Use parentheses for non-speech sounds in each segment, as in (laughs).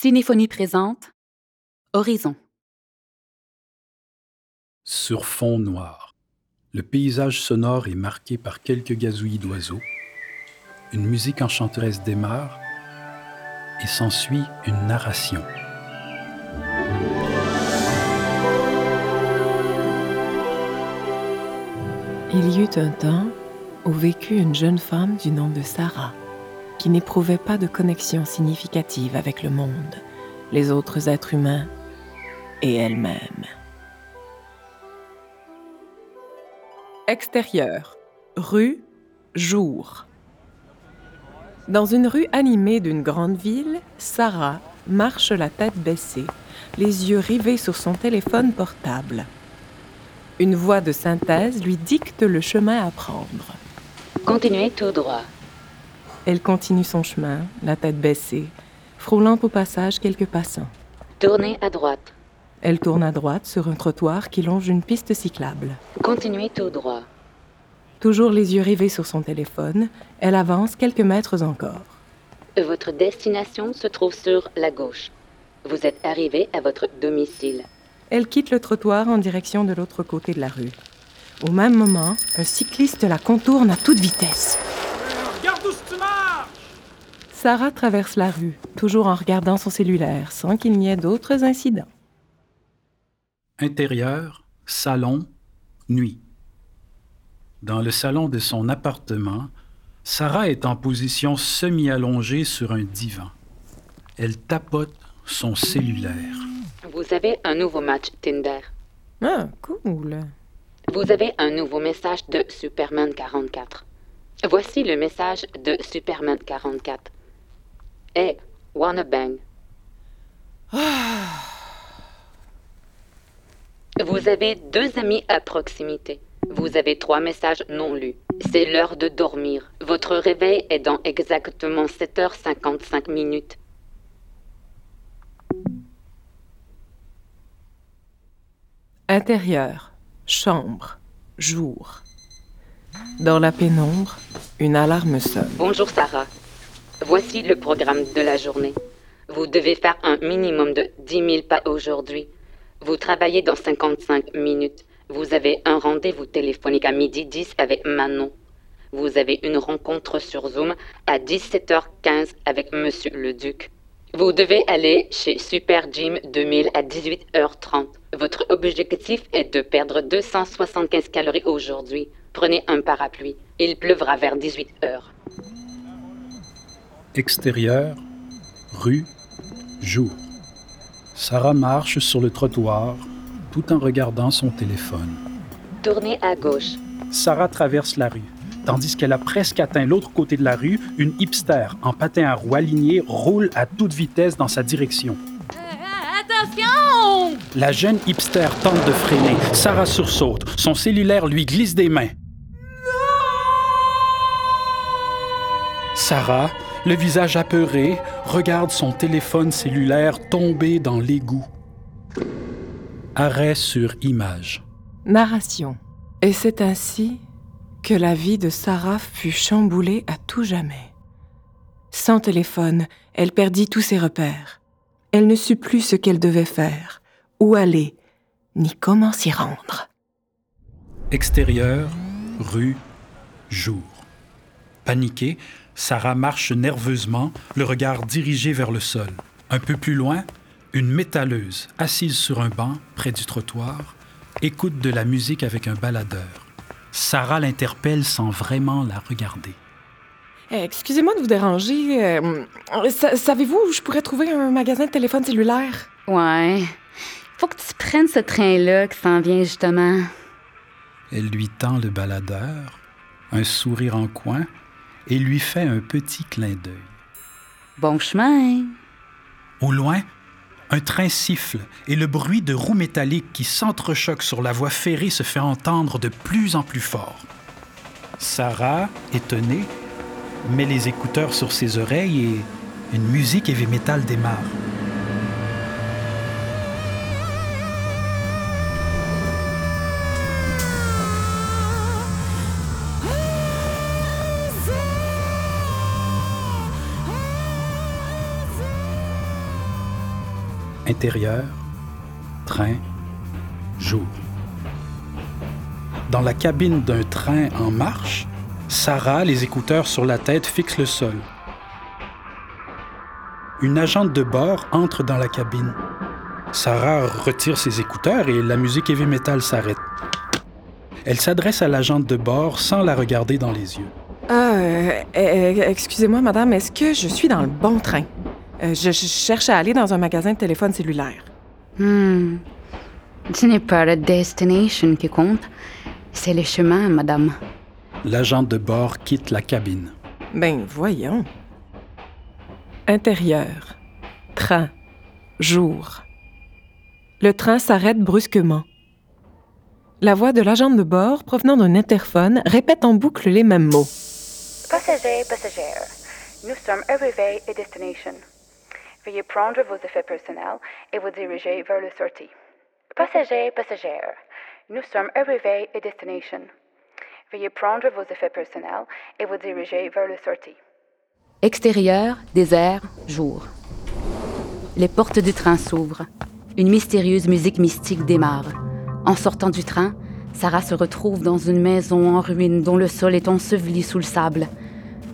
Cinéphonie présente Horizon. Sur fond noir, le paysage sonore est marqué par quelques gazouillis d'oiseaux. Une musique enchanteresse démarre et s'ensuit une narration. Il y eut un temps où vécut une jeune femme du nom de Sarah, qui n'éprouvait pas de connexion significative avec le monde, les autres êtres humains et elle-même. Extérieur. Rue. Jour. Dans une rue animée d'une grande ville, Sarah marche la tête baissée, les yeux rivés sur son téléphone portable. Une voix de synthèse lui dicte le chemin à prendre. Continuez tout droit. Elle continue son chemin, la tête baissée, frôlant au passage quelques passants. Tournez à droite. Elle tourne à droite sur un trottoir qui longe une piste cyclable. Continuez tout droit. Toujours les yeux rivés sur son téléphone, elle avance quelques mètres encore. Votre destination se trouve sur la gauche. Vous êtes arrivé à votre domicile. Elle quitte le trottoir en direction de l'autre côté de la rue. Au même moment, un cycliste la contourne à toute vitesse. Regarde où tu marches! Sarah traverse la rue, toujours en regardant son cellulaire, sans qu'il n'y ait d'autres incidents. Intérieur, salon, nuit. Dans le salon de son appartement, Sarah est en position semi-allongée sur un divan. Elle tapote son cellulaire. Vous avez un nouveau match Tinder. Ah, cool. Vous avez un nouveau message de Superman 44. Voici le message de Superman 44. Hey, wanna bang? (sighs) Vous avez deux amis à proximité. Vous avez trois messages non lus. C'est l'heure de dormir. Votre réveil est dans exactement 7h55 minutes. Intérieur. Chambre. Jour. Dans la pénombre, une alarme sonne. Bonjour Sarah. Voici le programme de la journée. Vous devez faire un minimum de 10 000 pas aujourd'hui. Vous travaillez dans 55 minutes. Vous avez un rendez-vous téléphonique à midi 10 avec Manon. Vous avez une rencontre sur Zoom à 17h15 avec Monsieur le Duc. Vous devez aller chez Super Gym 2000 à 18h30. Votre objectif est de perdre 275 calories aujourd'hui. Prenez un parapluie. Il pleuvra vers 18h. Extérieur, rue, jour. Sarah marche sur le trottoir tout en regardant son téléphone. Tournez à gauche. Sarah traverse la rue. Tandis qu'elle a presque atteint l'autre côté de la rue, une hipster en patin à roues alignées roule à toute vitesse dans sa direction. Attention! La jeune hipster tente de freiner. Sarah sursaute. Son cellulaire lui glisse des mains. Sarah, le visage apeuré, regarde son téléphone cellulaire tomber dans l'égout. Arrêt sur image. Narration. Et c'est ainsi que la vie de Sarah fut chamboulée à tout jamais. Sans téléphone, elle perdit tous ses repères. Elle ne sut plus ce qu'elle devait faire, où aller, ni comment s'y rendre. Extérieur, rue, jour. Paniquée, Sarah marche nerveusement, le regard dirigé vers le sol. Un peu plus loin, une métalleuse, assise sur un banc près du trottoir, écoute de la musique avec un baladeur. Sarah l'interpelle sans vraiment la regarder. Eh, Excusez-moi de vous déranger. euh, sa- Savez-vous où je pourrais trouver un magasin de téléphone cellulaire? Ouais. Faut que tu prennes ce train-là qui s'en vient justement. Elle lui tend le baladeur, un sourire en coin, et lui fait un petit clin d'œil. Bon chemin. Au loin, un train siffle et le bruit de roues métalliques qui s'entrechoquent sur la voie ferrée se fait entendre de plus en plus fort. Sarah, étonnée, met les écouteurs sur ses oreilles et une musique heavy metal démarre. Intérieur, train, jour. Dans la cabine d'un train en marche, Sarah, les écouteurs sur la tête, fixe le sol. Une agente de bord entre dans la cabine. Sarah retire ses écouteurs et la musique heavy metal s'arrête. Elle s'adresse à l'agente de bord sans la regarder dans les yeux. Euh, euh, excusez-moi, madame, est-ce que je suis dans le bon train? Euh, je, je cherche à aller dans un magasin de téléphone cellulaire. Hmm. Ce n'est pas la destination qui compte, c'est le chemin, madame. L'agente de bord quitte la cabine. Ben, voyons. Intérieur. Train. Jour. Le train s'arrête brusquement. La voix de l'agent de bord, provenant d'un interphone, répète en boucle les mêmes mots. Passagers, passagères, nous sommes arrivés à destination. Veuillez prendre vos effets personnels et vous diriger vers la sortie. Passagers, passagères, nous sommes arrivés à destination. Veuillez prendre vos effets personnels et vous diriger vers la sortie. Extérieur, désert, jour. Les portes du train s'ouvrent. Une mystérieuse musique mystique démarre. En sortant du train, Sarah se retrouve dans une maison en ruine dont le sol est enseveli sous le sable.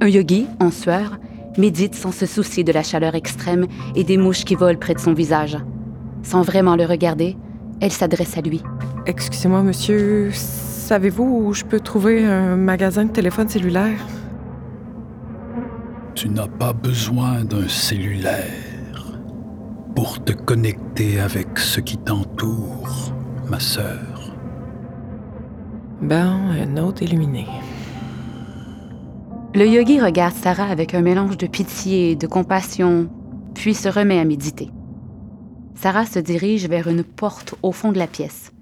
Un yogi, en sueur, médite sans se soucier de la chaleur extrême et des mouches qui volent près de son visage. Sans vraiment le regarder, elle s'adresse à lui. Excusez-moi, monsieur, savez-vous où je peux trouver un magasin de téléphone cellulaire? Tu n'as pas besoin d'un cellulaire pour te connecter avec ce qui t'entoure, ma sœur. Ben, un autre illuminé. Le yogi regarde Sarah avec un mélange de pitié et de compassion, puis se remet à méditer. Sarah se dirige vers une porte au fond de la pièce.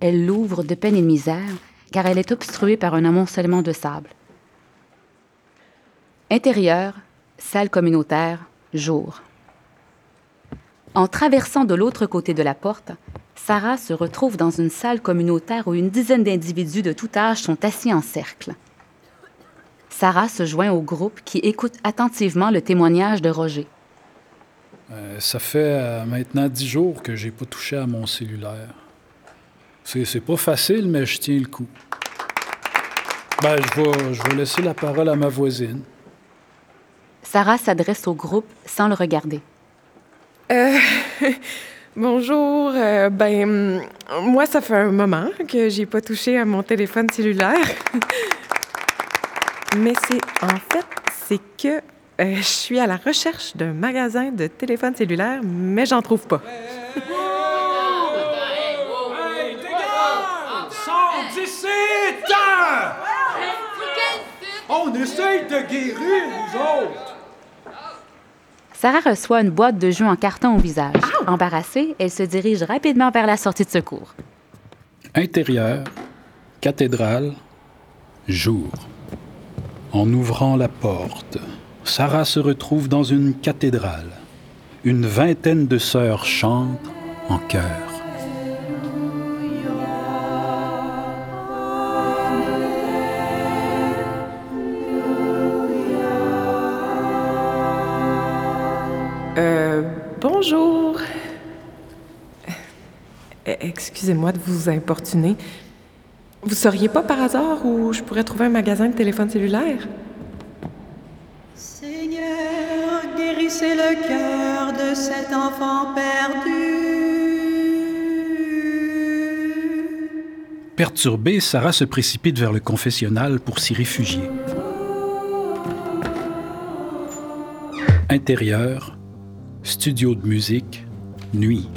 Elle l'ouvre de peine et de misère, car elle est obstruée par un amoncellement de sable. Intérieur, salle communautaire, jour. En traversant de l'autre côté de la porte, Sarah se retrouve dans une salle communautaire où une dizaine d'individus de tout âge sont assis en cercle. Sarah se joint au groupe qui écoute attentivement le témoignage de Roger. Euh, ça fait euh, maintenant dix jours que j'ai pas touché à mon cellulaire. C'est, c'est pas facile, mais je tiens le coup. Ben, je vais, je vais laisser la parole à ma voisine. Sarah s'adresse au groupe sans le regarder. Euh, (laughs) bonjour. euh, ben, moi, ça fait un moment que j'ai pas touché à mon téléphone cellulaire. (laughs) Mais c'est en fait, c'est que euh, je suis à la recherche d'un magasin de téléphone cellulaire, mais j'en trouve pas. Hey, dégage! Sors d'ici! Temps! On essaye de guérir, nous autres! Sarah reçoit une boîte de jus en carton au visage. Embarrassée, elle se dirige rapidement vers la sortie de secours. Intérieur, cathédrale, jour. En ouvrant la porte, Sarah se retrouve dans une cathédrale. Une vingtaine de sœurs chantent en chœur. Euh, bonjour. Euh, Excusez-moi de vous importuner. Vous sauriez pas par hasard où je pourrais trouver un magasin de téléphone cellulaire? Seigneur, guérissez le cœur de cet enfant perdu. Perturbée, Sarah se précipite vers le confessionnal pour s'y réfugier. Intérieur, studio de musique, nuit.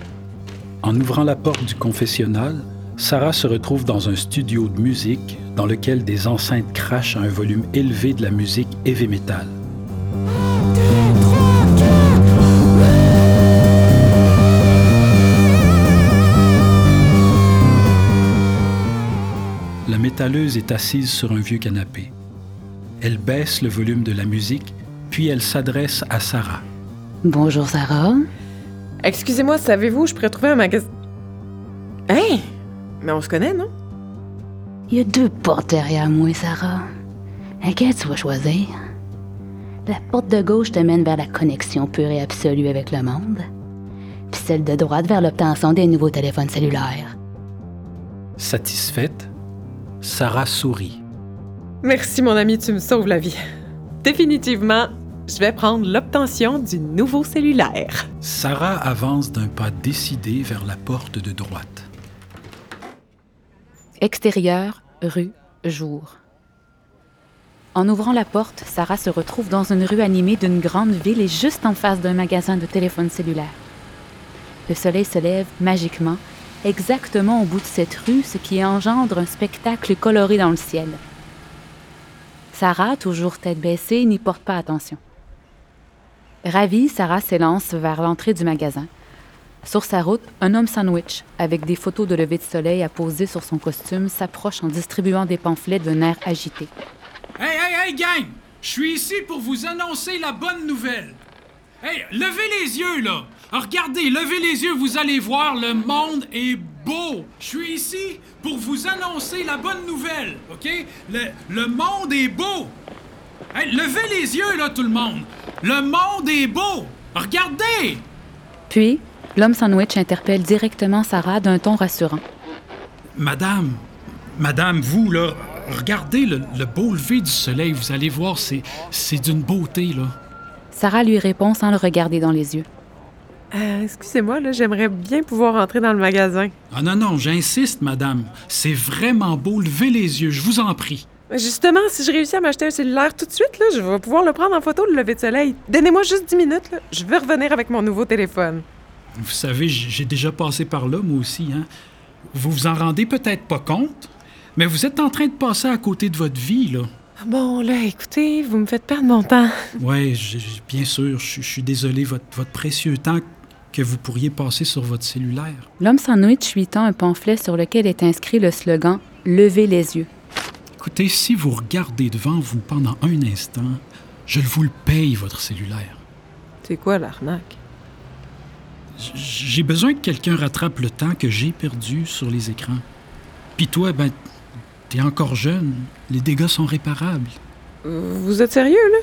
En ouvrant la porte du confessionnal, Sarah se retrouve dans un studio de musique dans lequel des enceintes crachent à un volume élevé de la musique heavy metal. La métalleuse est assise sur un vieux canapé. Elle baisse le volume de la musique, puis elle s'adresse à Sarah. Bonjour Sarah. Excusez-moi, savez-vous où je pourrais trouver un magasin. Mais on se connaît, non? Il y a deux portes derrière moi, Sarah. Laquelle tu vas choisir? La porte de gauche te mène vers la connexion pure et absolue avec le monde. puis celle de droite vers l'obtention des nouveaux téléphones cellulaires. Satisfaite, Sarah sourit. Merci, mon ami, tu me sauves la vie. Définitivement, je vais prendre l'obtention du nouveau cellulaire. Sarah avance d'un pas décidé vers la porte de droite. Extérieur, rue, jour. En ouvrant la porte, Sarah se retrouve dans une rue animée d'une grande ville et juste en face d'un magasin de téléphone cellulaire. Le soleil se lève magiquement, exactement au bout de cette rue, ce qui engendre un spectacle coloré dans le ciel. Sarah, toujours tête baissée, n'y porte pas attention. Ravie, Sarah s'élance vers l'entrée du magasin. Sur sa route, un homme sandwich, avec des photos de lever de soleil à poser sur son costume, s'approche en distribuant des pamphlets d'un air agité. Hey, hey, hey, gang! Je suis ici pour vous annoncer la bonne nouvelle. Hey, levez les yeux, là! Regardez, levez les yeux, vous allez voir, le monde est beau. Je suis ici pour vous annoncer la bonne nouvelle, OK? Le, le monde est beau. Hey, levez les yeux, là, tout le monde. Le monde est beau. Regardez! Puis, l'homme sandwich interpelle directement Sarah d'un ton rassurant. Madame, madame, vous, là, regardez le, le beau lever du soleil. Vous allez voir, c'est, c'est d'une beauté, là. Sarah lui répond sans le regarder dans les yeux. Euh, excusez-moi, là, j'aimerais bien pouvoir entrer dans le magasin. Ah non, non, j'insiste, madame. C'est vraiment beau. Levez les yeux, je vous en prie. Justement, si je réussis à m'acheter un cellulaire tout de suite, là, je vais pouvoir le prendre en photo le lever de soleil. Donnez-moi juste 10 minutes, là. Je vais revenir avec mon nouveau téléphone. Vous savez, j'ai déjà passé par là, moi aussi. Hein? Vous vous en rendez peut-être pas compte, mais vous êtes en train de passer à côté de votre vie, là. Bon, là, écoutez, vous me faites perdre mon temps. Oui, bien sûr, je je suis désolé, votre, votre précieux temps que vous pourriez passer sur votre cellulaire. L'homme sandwich lui tend un pamphlet sur lequel est inscrit le slogan Levez les yeux. Écoutez, si vous regardez devant vous pendant un instant, je vous le paye, votre cellulaire. C'est quoi l'arnaque? J'ai besoin que quelqu'un rattrape le temps que j'ai perdu sur les écrans. Puis toi, ben, t'es encore jeune. Les dégâts sont réparables. Vous êtes sérieux, là?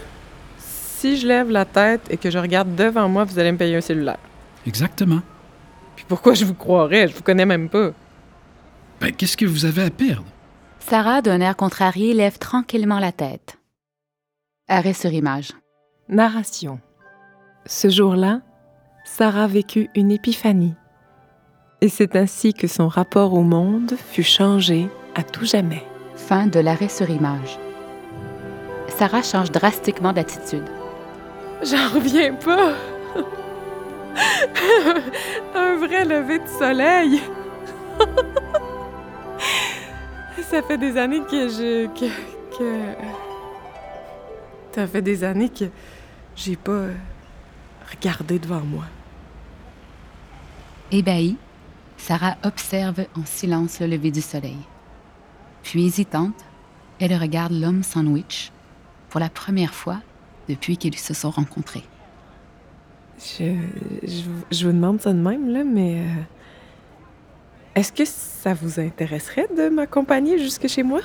Si je lève la tête et que je regarde devant moi, vous allez me payer un cellulaire. Exactement. Puis pourquoi je vous croirais? Je vous connais même pas. Ben, qu'est-ce que vous avez à perdre? Sarah, d'un air contrarié, lève tranquillement la tête. Arrêt sur image. Narration. Ce jour-là, Sarah vécut une épiphanie. Et c'est ainsi que son rapport au monde fut changé à tout jamais. Fin de l'arrêt sur image. Sarah change drastiquement d'attitude. J'en reviens pas. (laughs) Un vrai lever de soleil. (laughs) Ça fait des années que je que que Ça fait des années que j'ai pas regardé devant moi. Ébahie, Sarah observe en silence le lever du soleil. Puis hésitante, elle regarde l'homme sandwich pour la première fois depuis qu'ils se sont rencontrés. Je, je, je vous demande ça de même, là, mais. euh, Est-ce que ça vous intéresserait de m'accompagner jusque chez moi?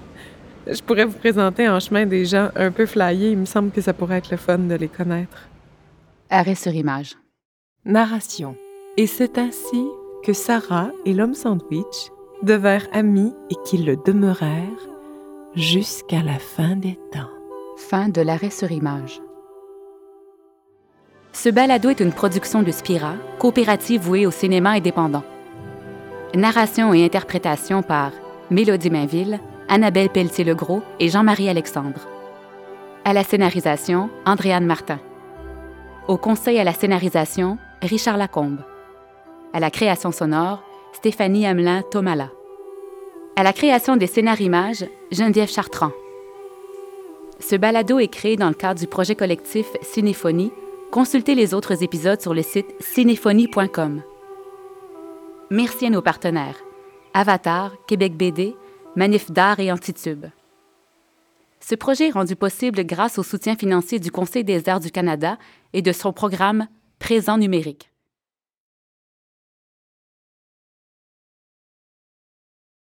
(laughs) je pourrais vous présenter en chemin des gens un peu flyés. Il me semble que ça pourrait être le fun de les connaître. Arrêt sur image. Narration. Et c'est ainsi que Sarah et l'homme sandwich devinrent amis et qu'ils le demeurèrent jusqu'à la fin des temps. Fin de l'arrêt sur image. Ce balado est une production de Spira, coopérative vouée au cinéma indépendant. Narration et interprétation par Mélodie Mainville, Annabelle Pelletier-Legros et Jean-Marie Alexandre. À la scénarisation, Andréane Martin. Au conseil à la scénarisation, Richard Lacombe. À la création sonore, Stéphanie Hamelin-Tomala. À la création des scénarimages, Geneviève Chartrand. Ce balado est créé dans le cadre du projet collectif Cinéphonie. Consultez les autres épisodes sur le site cinéphonie.com. Merci à nos partenaires Avatar, Québec BD, Manif d'art et Antitube. Ce projet est rendu possible grâce au soutien financier du Conseil des arts du Canada et de son programme Présent numérique.